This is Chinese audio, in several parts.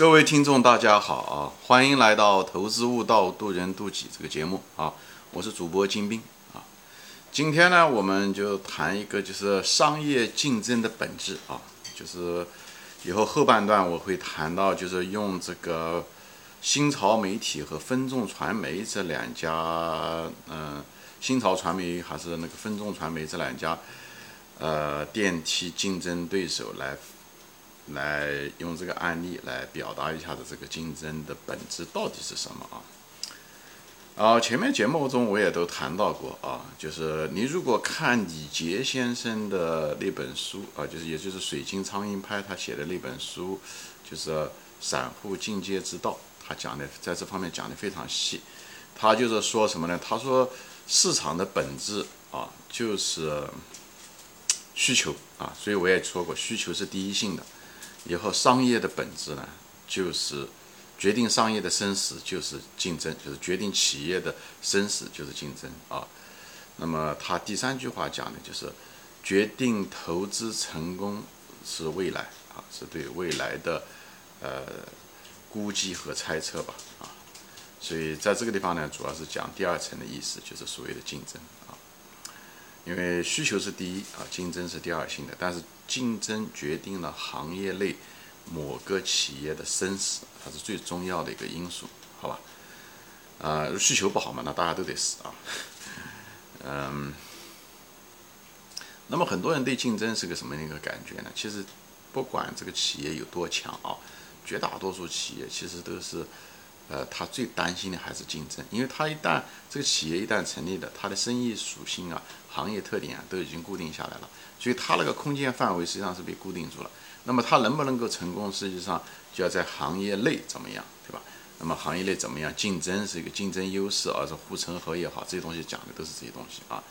各位听众，大家好啊！欢迎来到《投资悟道，渡人渡己》这个节目啊！我是主播金兵啊。今天呢，我们就谈一个就是商业竞争的本质啊，就是以后后半段我会谈到，就是用这个新潮媒体和分众传媒这两家，嗯，新潮传媒还是那个分众传媒这两家，呃，电梯竞争对手来。来用这个案例来表达一下子这个竞争的本质到底是什么啊？啊，前面节目中我也都谈到过啊，就是你如果看李杰先生的那本书啊，就是也就是水晶苍蝇拍他写的那本书，就是散户进阶之道，他讲的在这方面讲的非常细。他就是说什么呢？他说市场的本质啊，就是需求啊，所以我也说过，需求是第一性的。以后商业的本质呢，就是决定商业的生死就是竞争，就是决定企业的生死就是竞争啊。那么他第三句话讲的就是决定投资成功是未来啊，是对未来的呃估计和猜测吧啊。所以在这个地方呢，主要是讲第二层的意思，就是所谓的竞争啊。因为需求是第一啊，竞争是第二性的，但是竞争决定了行业内某个企业的生死，它是最重要的一个因素，好吧？啊，需求不好嘛，那大家都得死啊。嗯，那么很多人对竞争是个什么样一个感觉呢？其实不管这个企业有多强啊，绝大多数企业其实都是。呃，他最担心的还是竞争，因为他一旦这个企业一旦成立了，它的生意属性啊、行业特点啊都已经固定下来了，所以它那个空间范围实际上是被固定住了。那么它能不能够成功，实际上就要在行业内怎么样，对吧？那么行业内怎么样竞争是一个竞争优势，而是护城河也好，这些东西讲的都是这些东西啊，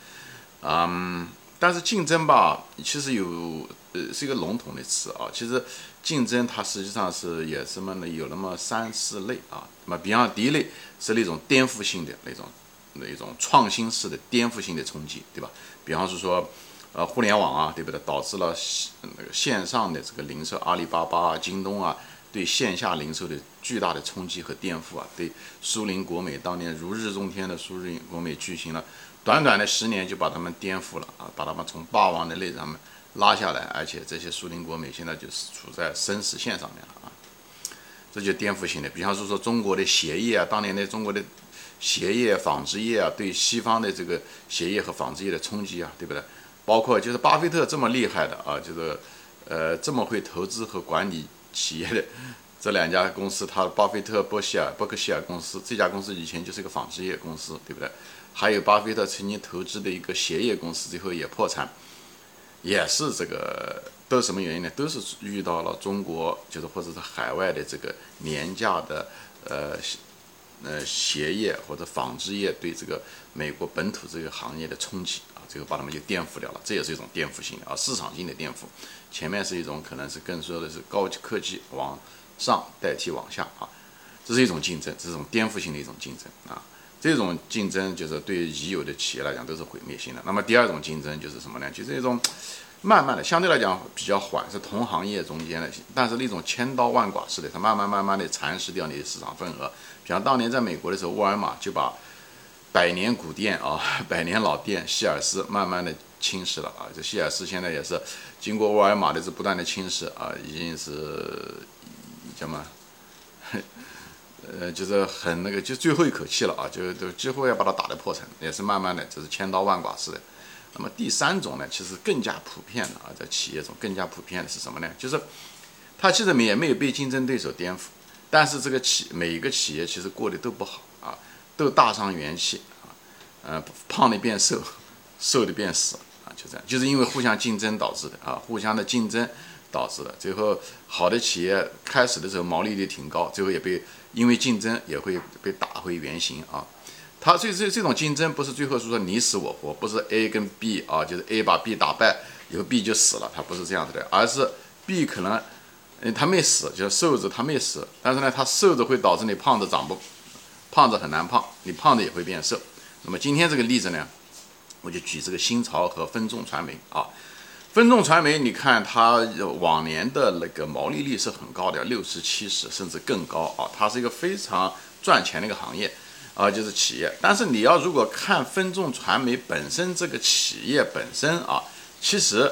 嗯。但是竞争吧，其实有呃是一个笼统的词啊。其实竞争它实际上是也是么呢？有那么三四类啊。那么比方第一类是那种颠覆性的那种那种创新式的颠覆性的冲击，对吧？比方是说呃互联网啊，对不对？导致了那个线上的这个零售，阿里巴巴啊、京东啊，对线下零售的巨大的冲击和颠覆啊，对苏宁国美当年如日中天的苏宁国美举行了。短短的十年就把他们颠覆了啊，把他们从霸王的位上面拉下来，而且这些苏宁国美现在就是处在生死线上面了啊，这就颠覆性的。比方说说中国的鞋业啊，当年的中国的鞋业、纺织业啊，对西方的这个鞋业和纺织业的冲击啊，对不对？包括就是巴菲特这么厉害的啊，就是呃这么会投资和管理企业的 这两家公司，他巴菲特伯希尔伯克希尔公司这家公司以前就是一个纺织业公司，对不对？还有巴菲特曾经投资的一个鞋业公司，最后也破产，也是这个都是什么原因呢？都是遇到了中国，就是或者是海外的这个廉价的呃呃鞋业或者纺织业对这个美国本土这个行业的冲击啊，最后把他们就颠覆掉了。这也是一种颠覆性的啊，市场性的颠覆。前面是一种可能是更说的是高科技往上代替往下啊，这是一种竞争，这是一种颠覆性的一种竞争啊。这种竞争就是对已有的企业来讲都是毁灭性的。那么第二种竞争就是什么呢？就是一种慢慢的，相对来讲比较缓，是同行业中间的，但是那种千刀万剐式的，它慢慢慢慢的蚕食掉你的市场份额。比方当年在美国的时候，沃尔玛就把百年古店啊、百年老店希尔斯慢慢的侵蚀了啊。这希尔斯现在也是经过沃尔玛的这不断的侵蚀啊，已经是叫什么？呃，就是很那个，就最后一口气了啊，就就几乎要把它打得破产，也是慢慢的，就是千刀万剐似的。那么第三种呢，其实更加普遍的啊，在企业中更加普遍的是什么呢？就是它其实也没有被竞争对手颠覆，但是这个企每一个企业其实过得都不好啊，都大伤元气啊，呃，胖的变瘦，瘦的变死啊，就这样，就是因为互相竞争导致的啊，互相的竞争。导致的，最后好的企业开始的时候毛利率挺高，最后也被因为竞争也会被打回原形啊。它所以这这种竞争不是最后是说你死我活，不是 A 跟 B 啊，就是 A 把 B 打败以后 B 就死了，它不是这样子的，而是 B 可能嗯他没死，就是瘦子他没死，但是呢他瘦子会导致你胖子长不胖子很难胖，你胖子也会变瘦。那么今天这个例子呢，我就举这个新潮和分众传媒啊。分众传媒，你看它往年的那个毛利率是很高的，六十、七十甚至更高啊，它是一个非常赚钱的一个行业啊，就是企业。但是你要如果看分众传媒本身这个企业本身啊，其实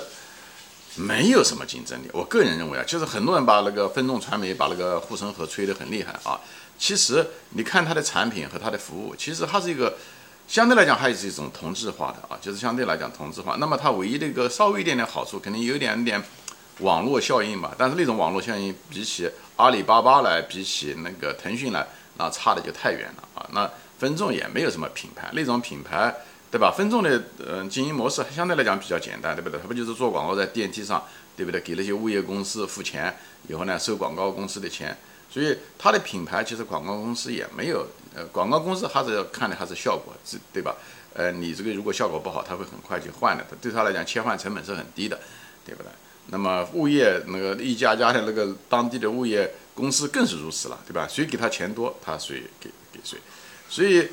没有什么竞争力。我个人认为啊，就是很多人把那个分众传媒把那个护城河吹得很厉害啊，其实你看它的产品和它的服务，其实它是一个。相对来讲，还是一种同质化的啊，就是相对来讲同质化。那么它唯一的一个稍微一点点好处，肯定有一点点网络效应吧。但是那种网络效应，比起阿里巴巴来，比起那个腾讯来，那差的就太远了啊。那分众也没有什么品牌，那种品牌，对吧？分众的嗯经营模式相对来讲比较简单，对不对？它不就是做广告在电梯上，对不对？给那些物业公司付钱，以后呢收广告公司的钱。所以它的品牌其实广告公司也没有，呃，广告公司还是要看的还是效果，是对吧？呃，你这个如果效果不好，他会很快就换的，对他来讲切换成本是很低的，对不对？那么物业那个一家家的那个当地的物业公司更是如此了，对吧？谁给他钱多，他谁给给谁。所以，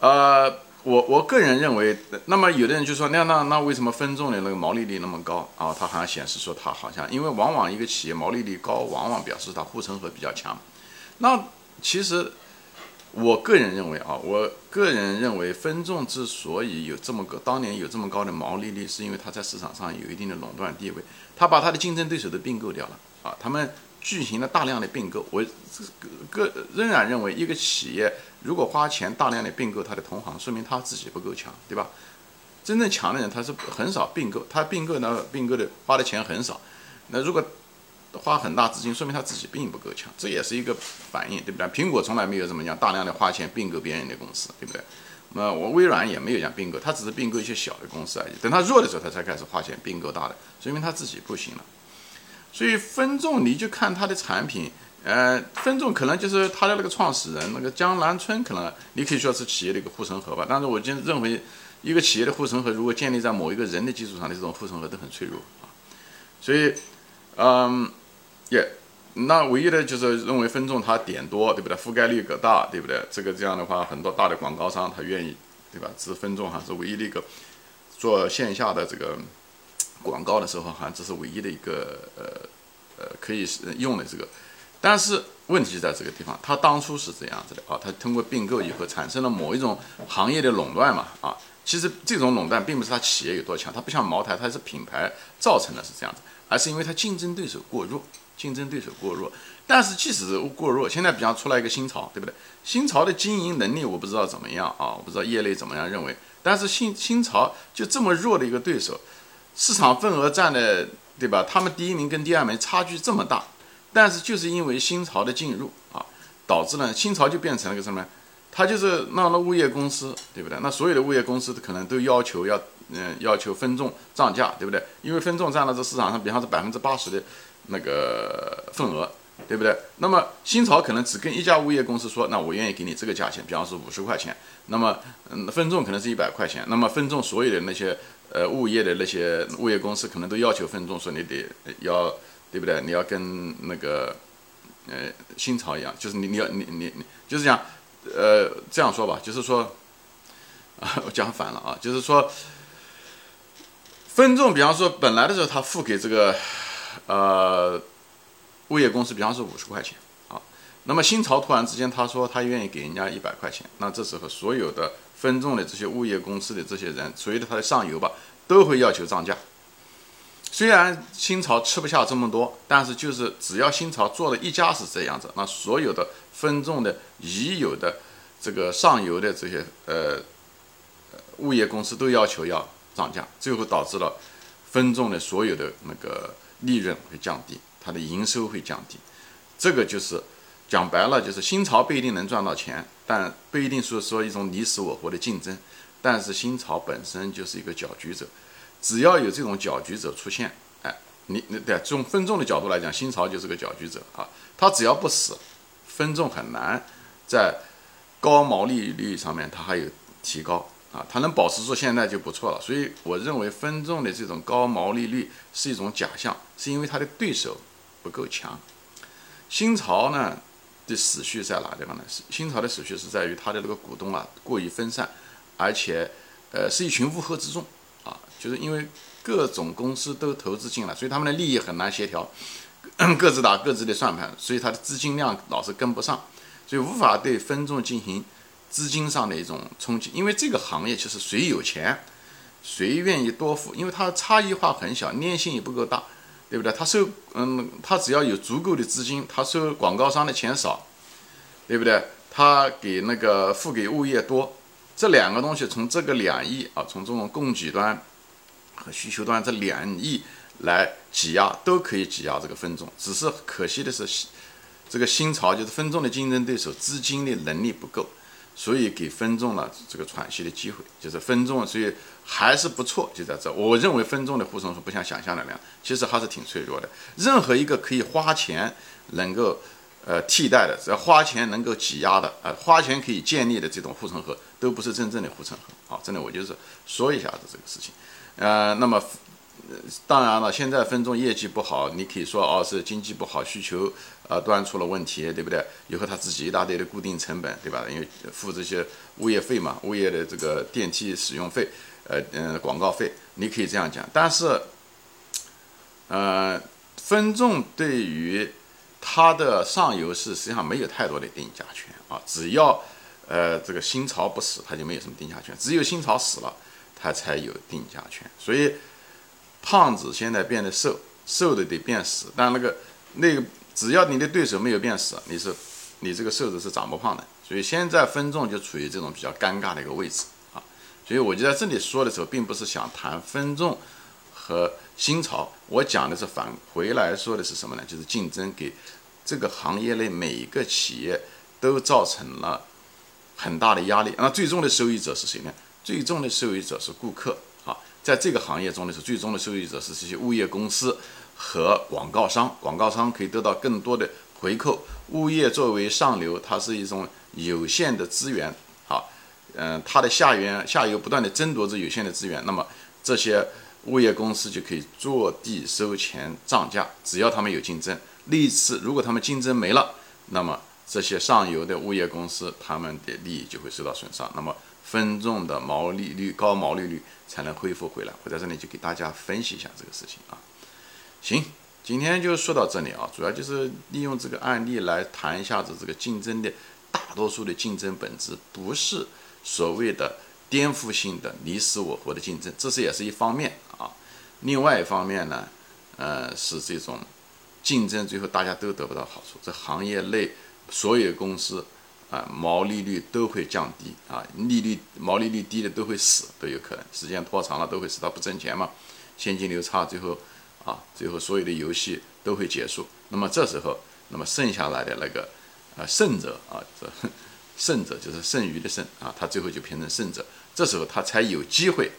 呃。我我个人认为，那么有的人就说，那那那为什么分众的那个毛利率那么高啊？它好像显示说它好像，因为往往一个企业毛利率高，往往表示它护城河比较强。那其实我个人认为啊，我个人认为分众之所以有这么个当年有这么高的毛利率，是因为它在市场上有一定的垄断地位，它把它的竞争对手都并购掉了啊，他们。进行了大量的并购，我个个仍然认为，一个企业如果花钱大量的并购他的同行，说明他自己不够强，对吧？真正强的人他是很少并购，他并购呢，并购的花的钱很少。那如果花很大资金，说明他自己并不够强，这也是一个反应，对不对？苹果从来没有怎么样大量的花钱并购别人的公司，对不对？那我微软也没有讲并购，他只是并购一些小的公司而已。等他弱的时候，他才开始花钱并购大的，说明他自己不行了。所以分众你就看它的产品，呃，分众可能就是它的那个创始人那个江南春，可能你可以说是企业的一个护城河吧。但是我就认为，一个企业的护城河如果建立在某一个人的基础上的这种护城河都很脆弱啊。所以，嗯，也，那唯一的就是认为分众它点多，对不对？覆盖率更大，对不对？这个这样的话，很多大的广告商他愿意，对吧？这是分众还是唯一的一个做线下的这个。广告的时候，好像这是唯一的一个呃呃可以用的这个，但是问题在这个地方，它当初是这样子的啊，它通过并购以后产生了某一种行业的垄断嘛啊，其实这种垄断并不是它企业有多强，它不像茅台，它是品牌造成的是这样子，而是因为它竞争对手过弱，竞争对手过弱。但是即使是过弱，现在比方出来一个新潮，对不对？新潮的经营能力我不知道怎么样啊，我不知道业内怎么样认为，但是新新潮就这么弱的一个对手。市场份额占的，对吧？他们第一名跟第二名差距这么大，但是就是因为新潮的进入啊，导致呢新潮就变成了个什么？它就是让了物业公司，对不对？那所有的物业公司可能都要求要，嗯，要求分众涨价，对不对？因为分众占了这市场上比方说百分之八十的那个份额，对不对？那么新潮可能只跟一家物业公司说，那我愿意给你这个价钱，比方说五十块钱，那么嗯，分众可能是一百块钱，那么分众所有的那些。呃，物业的那些物业公司可能都要求分众，说你得要，对不对？你要跟那个呃新潮一样，就是你你要你你你就是讲，呃这样说吧，就是说啊 我讲反了啊，就是说分众，比方说本来的时候他付给这个呃物业公司，比方说五十块钱啊，那么新潮突然之间他说他愿意给人家一百块钱，那这时候所有的。分众的这些物业公司的这些人，随着他的上游吧，都会要求涨价。虽然新潮吃不下这么多，但是就是只要新潮做了一家是这样子，那所有的分众的已有的这个上游的这些呃物业公司都要求要涨价，最后导致了分众的所有的那个利润会降低，它的营收会降低。这个就是讲白了，就是新潮不一定能赚到钱。但不一定是说一种你死我活的竞争，但是新潮本身就是一个搅局者，只要有这种搅局者出现，哎，你你对从分众的角度来讲，新潮就是个搅局者啊，他只要不死，分众很难在高毛利率上面它还有提高啊，它能保持住现在就不错了。所以我认为分众的这种高毛利率是一种假象，是因为它的对手不够强。新潮呢？的死穴在哪地方呢？新潮的死穴是在于它的那个股东啊过于分散，而且，呃，是一群乌合之众啊，就是因为各种公司都投资进来，所以他们的利益很难协调，各自打各自的算盘，所以它的资金量老是跟不上，所以无法对分众进行资金上的一种冲击。因为这个行业其实谁有钱，谁愿意多付，因为它差异化很小，粘性也不够大，对不对？他收，嗯，他只要有足够的资金，他收广告商的钱少，对不对？他给那个付给物业多。这两个东西从这个两亿啊，从这种供给端和需求端这两亿来挤压，都可以挤压这个分众。只是可惜的是，这个新潮就是分众的竞争对手资金的能力不够，所以给分众了这个喘息的机会。就是分众，所以还是不错，就在这。我认为分众的护城河不像想象的那样，其实还是挺脆弱的。任何一个可以花钱能够。呃，替代的只要花钱能够挤压的，呃，花钱可以建立的这种护城河，都不是真正的护城河。好，真的我就是说一下子这个事情。呃，那么当然了，现在分众业绩不好，你可以说哦是经济不好，需求呃端出了问题，对不对？以后他自己一大堆的固定成本，对吧？因为付这些物业费嘛，物业的这个电梯使用费，呃嗯，广告费，你可以这样讲。但是，呃，分众对于它的上游是实际上没有太多的定价权啊，只要呃这个新潮不死，它就没有什么定价权。只有新潮死了，它才有定价权。所以胖子现在变得瘦，瘦的得变死。但那个那个，只要你的对手没有变死，你是你这个瘦子是长不胖的。所以现在分众就处于这种比较尴尬的一个位置啊。所以我就在这里说的时候，并不是想谈分众和。新潮，我讲的是返回来说的是什么呢？就是竞争给这个行业内每一个企业都造成了很大的压力。那最终的受益者是谁呢？最终的受益者是顾客！在这个行业中的是最终的受益者是这些物业公司和广告商。广告商可以得到更多的回扣。物业作为上流，它是一种有限的资源啊，嗯，它的下游下游不断的争夺这有限的资源。那么这些。物业公司就可以坐地收钱涨价，只要他们有竞争。历次如果他们竞争没了，那么这些上游的物业公司他们的利益就会受到损伤，那么分众的毛利率高毛利率才能恢复回来。我在这里就给大家分析一下这个事情啊。行，今天就说到这里啊，主要就是利用这个案例来谈一下子这个竞争的大多数的竞争本质不是所谓的颠覆性的你死我活的竞争，这是也是一方面啊。另外一方面呢，呃，是这种竞争，最后大家都得不到好处。这行业内所有公司啊，毛利率都会降低啊，利率毛利率低的都会死，都有可能。时间拖长了都会使它不挣钱嘛，现金流差，最后啊，最后所有的游戏都会结束。那么这时候，那么剩下来的那个啊胜者啊，这胜者就是剩余的剩啊，他最后就变成胜者。这时候他才有机会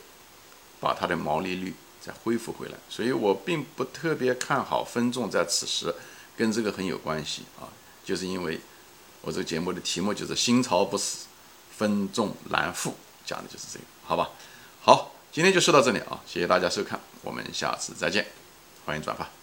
把他的毛利率。再恢复回来，所以我并不特别看好分众在此时，跟这个很有关系啊，就是因为我这个节目的题目就是“心潮不死，分众难复”，讲的就是这个，好吧？好，今天就说到这里啊，谢谢大家收看，我们下次再见，欢迎转发。